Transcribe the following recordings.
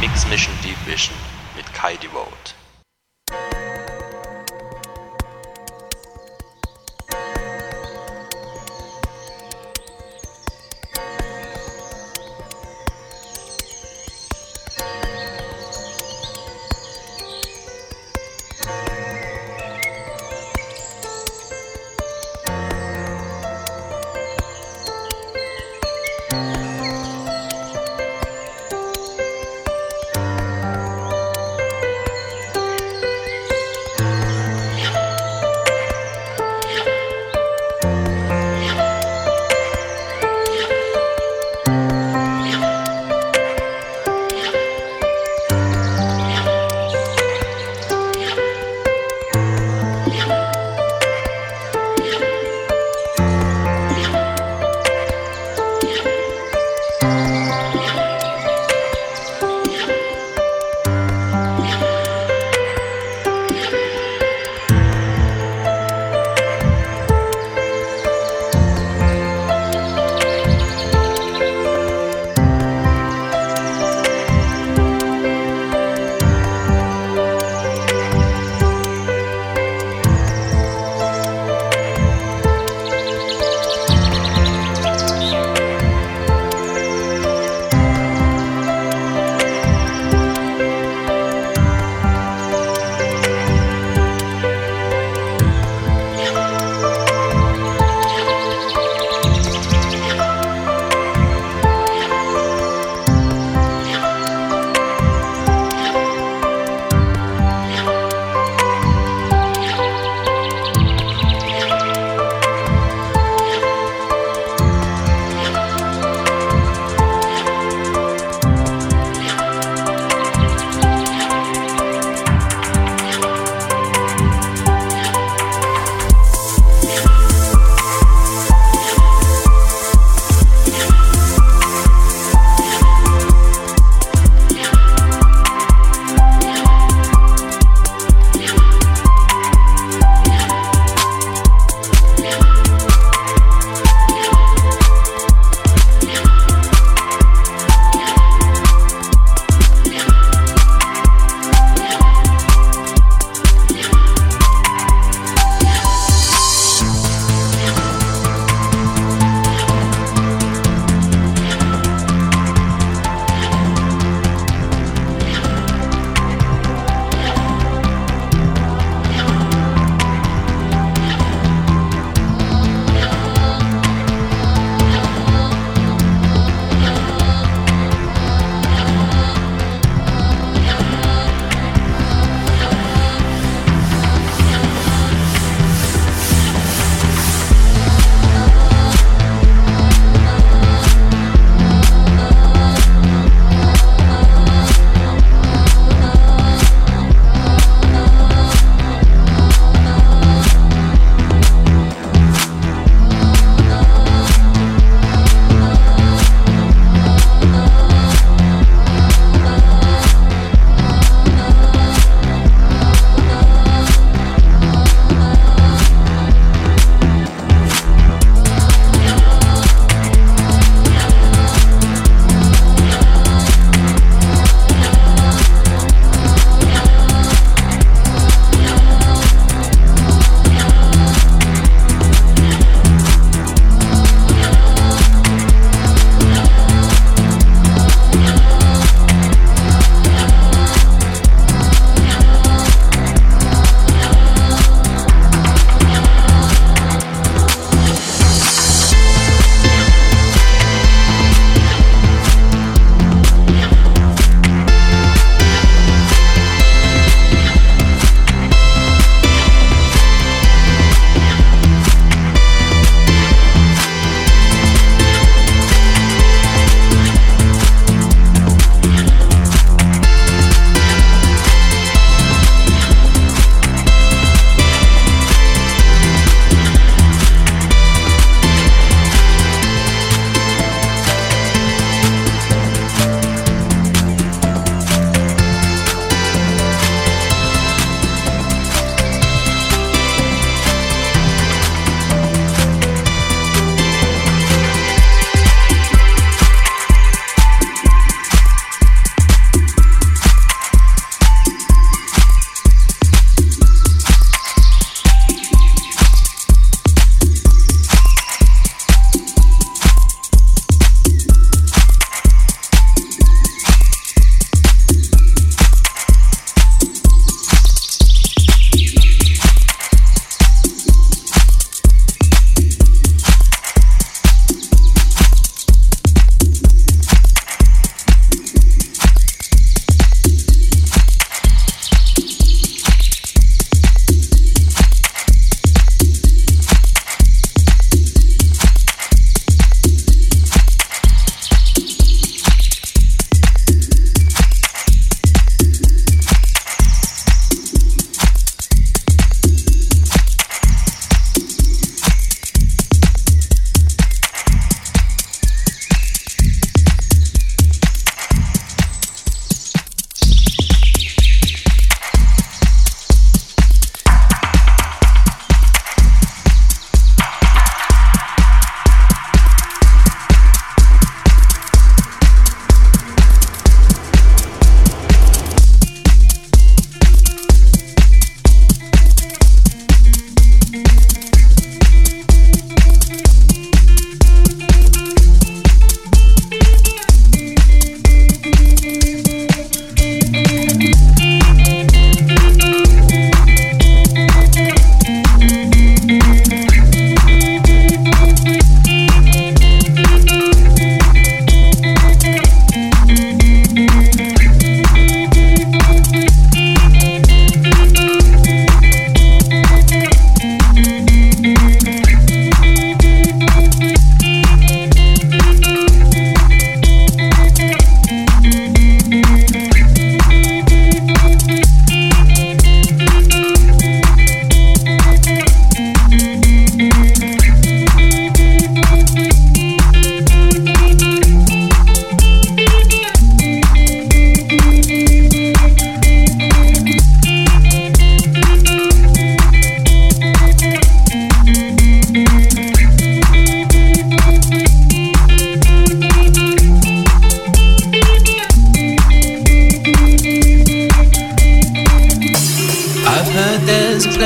Mix Mission Deep Vision mit Kai Devote.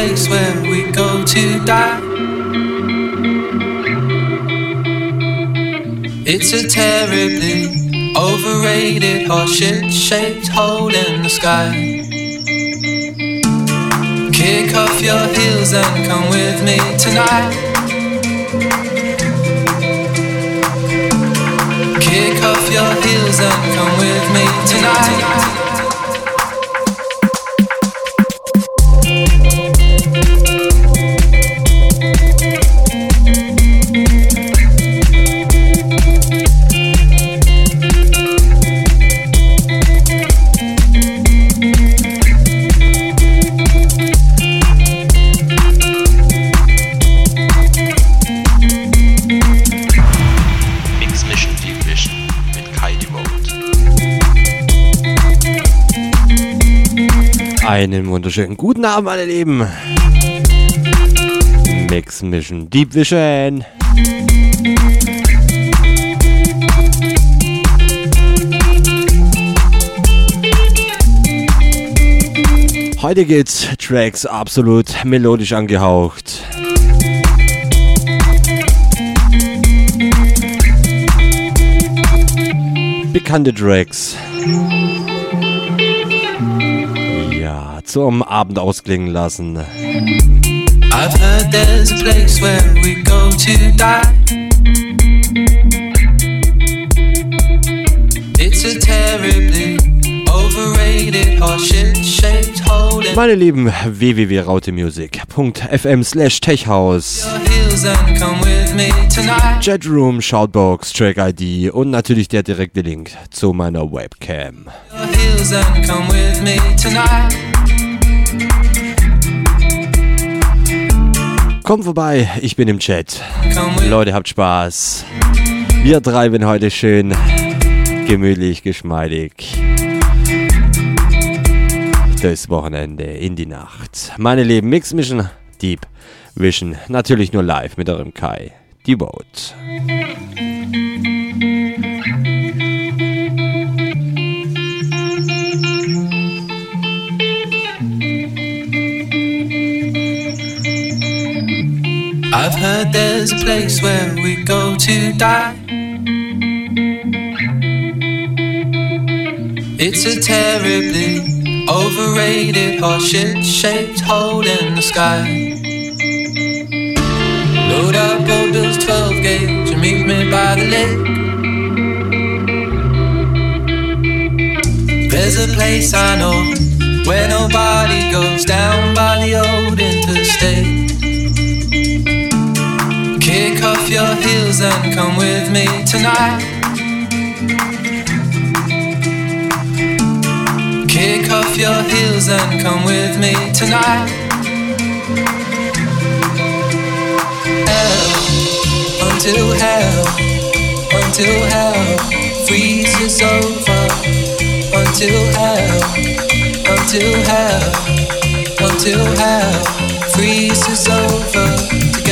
place where we go to die. It's a terribly overrated horseshit shaped hole in the sky. Kick off your heels and come with me tonight. Kick off your heels and come with me tonight. Wunderschönen guten Abend, meine Lieben. Mix Mission Deep Vision. Heute geht's Tracks absolut melodisch angehaucht. Bekannte Tracks. Zum Abend ausklingen lassen. I've heard there's a place where we go to die. It's a terribly overrated horseshit shaped hole. Meine Lieben, www.rautemusic.fm slash techhouse. Chatroom, Shoutbox, Track ID und natürlich der direkte Link zu meiner Webcam. Your heels and come with me tonight. Kommt vorbei, ich bin im Chat. Leute, habt Spaß. Wir treiben heute schön gemütlich, geschmeidig das Wochenende in die Nacht. Meine lieben Mix Mission, Deep Vision, natürlich nur live mit eurem Kai, die Boat. I've heard there's a place where we go to die. It's a terribly overrated horseshit shaped hole in the sky. Load up old Bill's 12 gauge and meet me by the lake. There's a place I know where nobody goes down by the old interstate. Kick off your heels and come with me tonight. Kick off your heels and come with me tonight. Hell, until hell, until hell freezes over. Until hell, until hell, until hell freezes over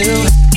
You.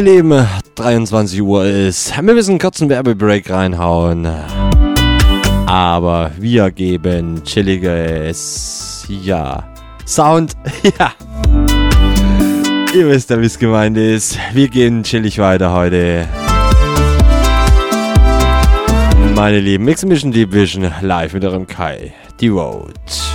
Meine Lieben, 23 Uhr ist. Wir müssen einen kurzen Werbebreak reinhauen. Aber wir geben chilliges, ja, Sound, ja. Ihr wisst ja, wie es gemeint ist. Wir gehen chillig weiter heute. Meine lieben Mix Mission Deep Vision live mit eurem Kai. Die Road.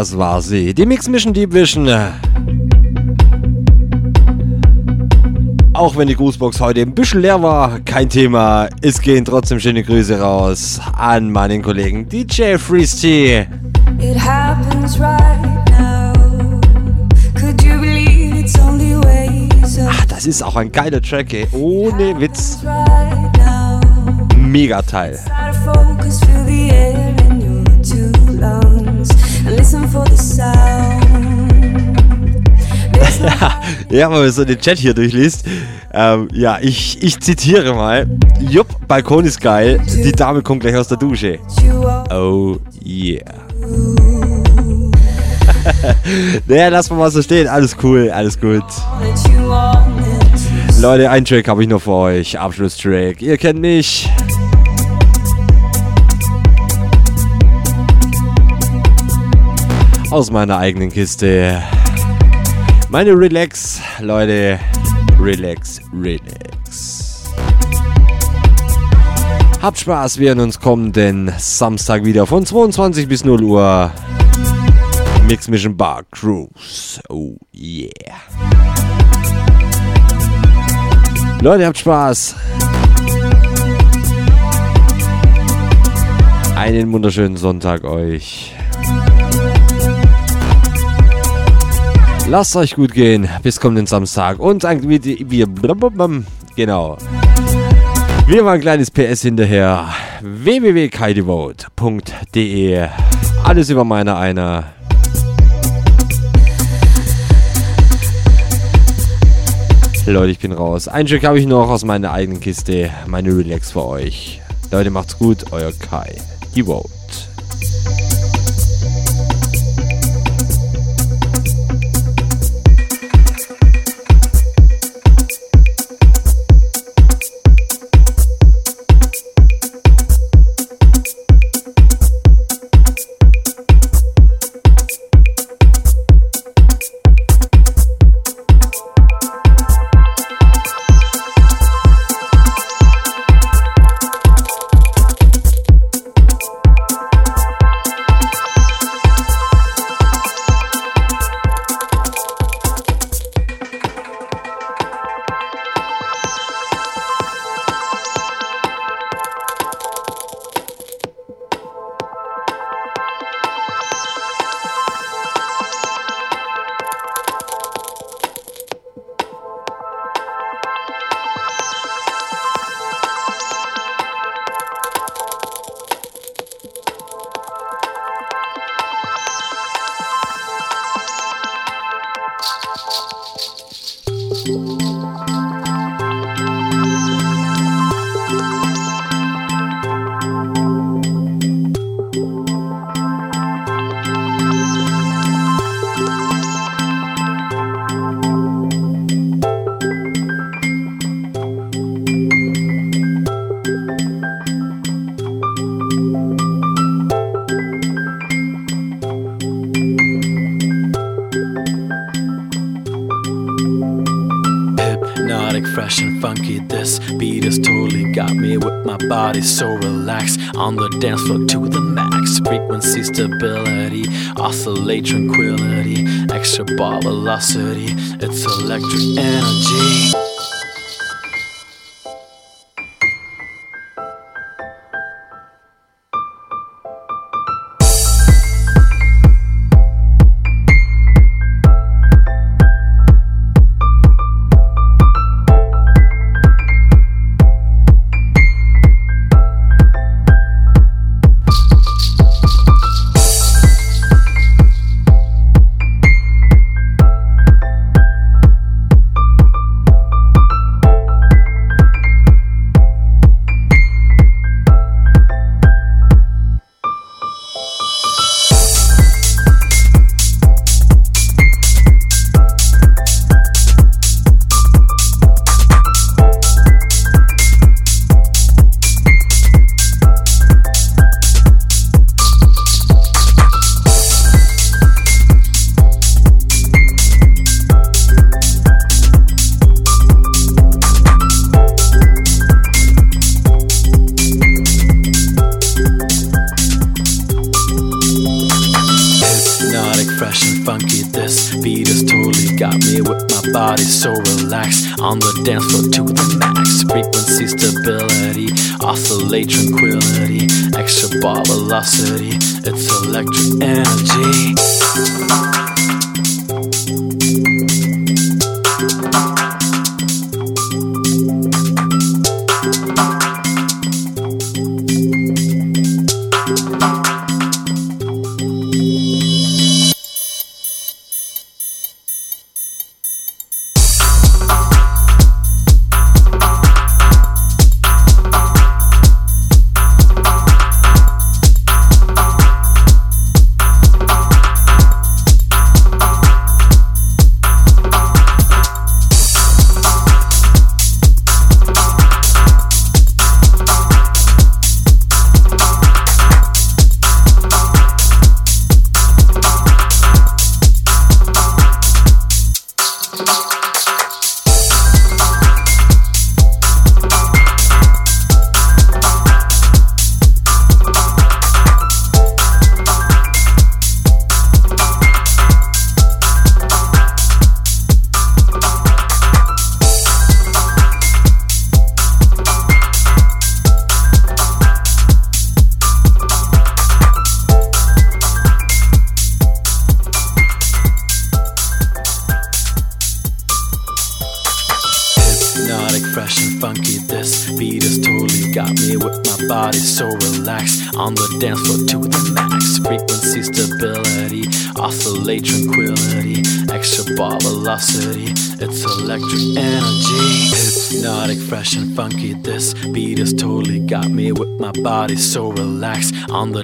Das war sie. Die Mix Mission Deep Vision. Auch wenn die Grußbox heute ein bisschen leer war, kein Thema. Es gehen trotzdem schöne Grüße raus an meinen Kollegen DJ Freeze T. It happens right now. Could you believe it's only ways of Ach, das ist auch ein geiler Track, ey. Ohne Witz. Mega Teil. Ja, wenn man so den Chat hier durchliest. Ähm, ja, ich, ich zitiere mal. Jupp, Balkon ist geil. Die Dame kommt gleich aus der Dusche. Oh yeah. naja, lass mal mal so stehen. Alles cool, alles gut. Leute, einen Track habe ich noch für euch. Abschlusstrack. Ihr kennt mich. Aus meiner eigenen Kiste. Meine Relax, Leute. Relax, relax. Habt Spaß, wir hören uns kommenden Samstag wieder von 22 bis 0 Uhr. Mix Mission Bar Cruise. Oh yeah. Leute, habt Spaß. Einen wunderschönen Sonntag euch. Lasst euch gut gehen. Bis kommenden Samstag. Und ein, wir, wir, genau. Wir waren ein kleines PS hinterher. www.kaidevote.de Alles über meine einer. Leute, ich bin raus. Ein Stück habe ich noch aus meiner eigenen Kiste. Meine Relax für euch. Leute, macht's gut. Euer Kai. Die Vote. later.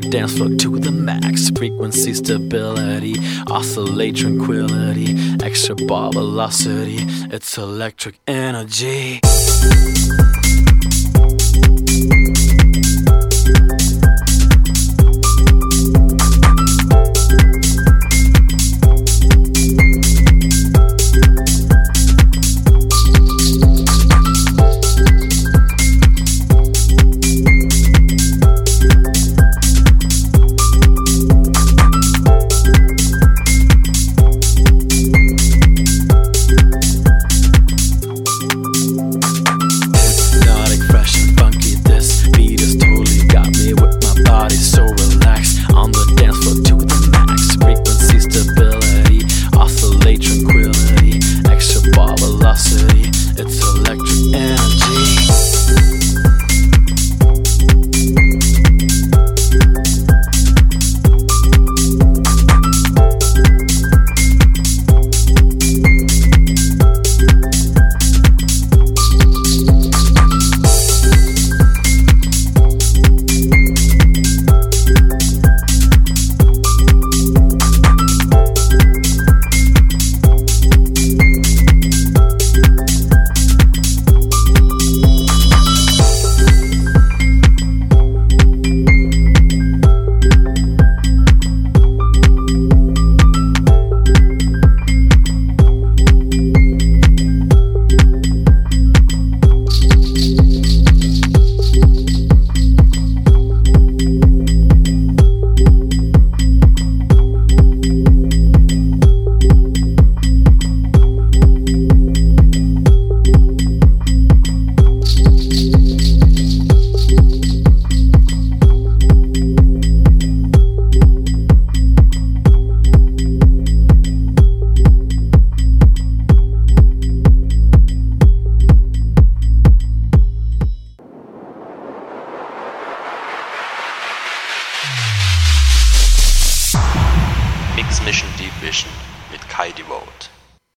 the dance floor to the max. Frequency stability, oscillate tranquility, extra ball velocity. It's electric energy.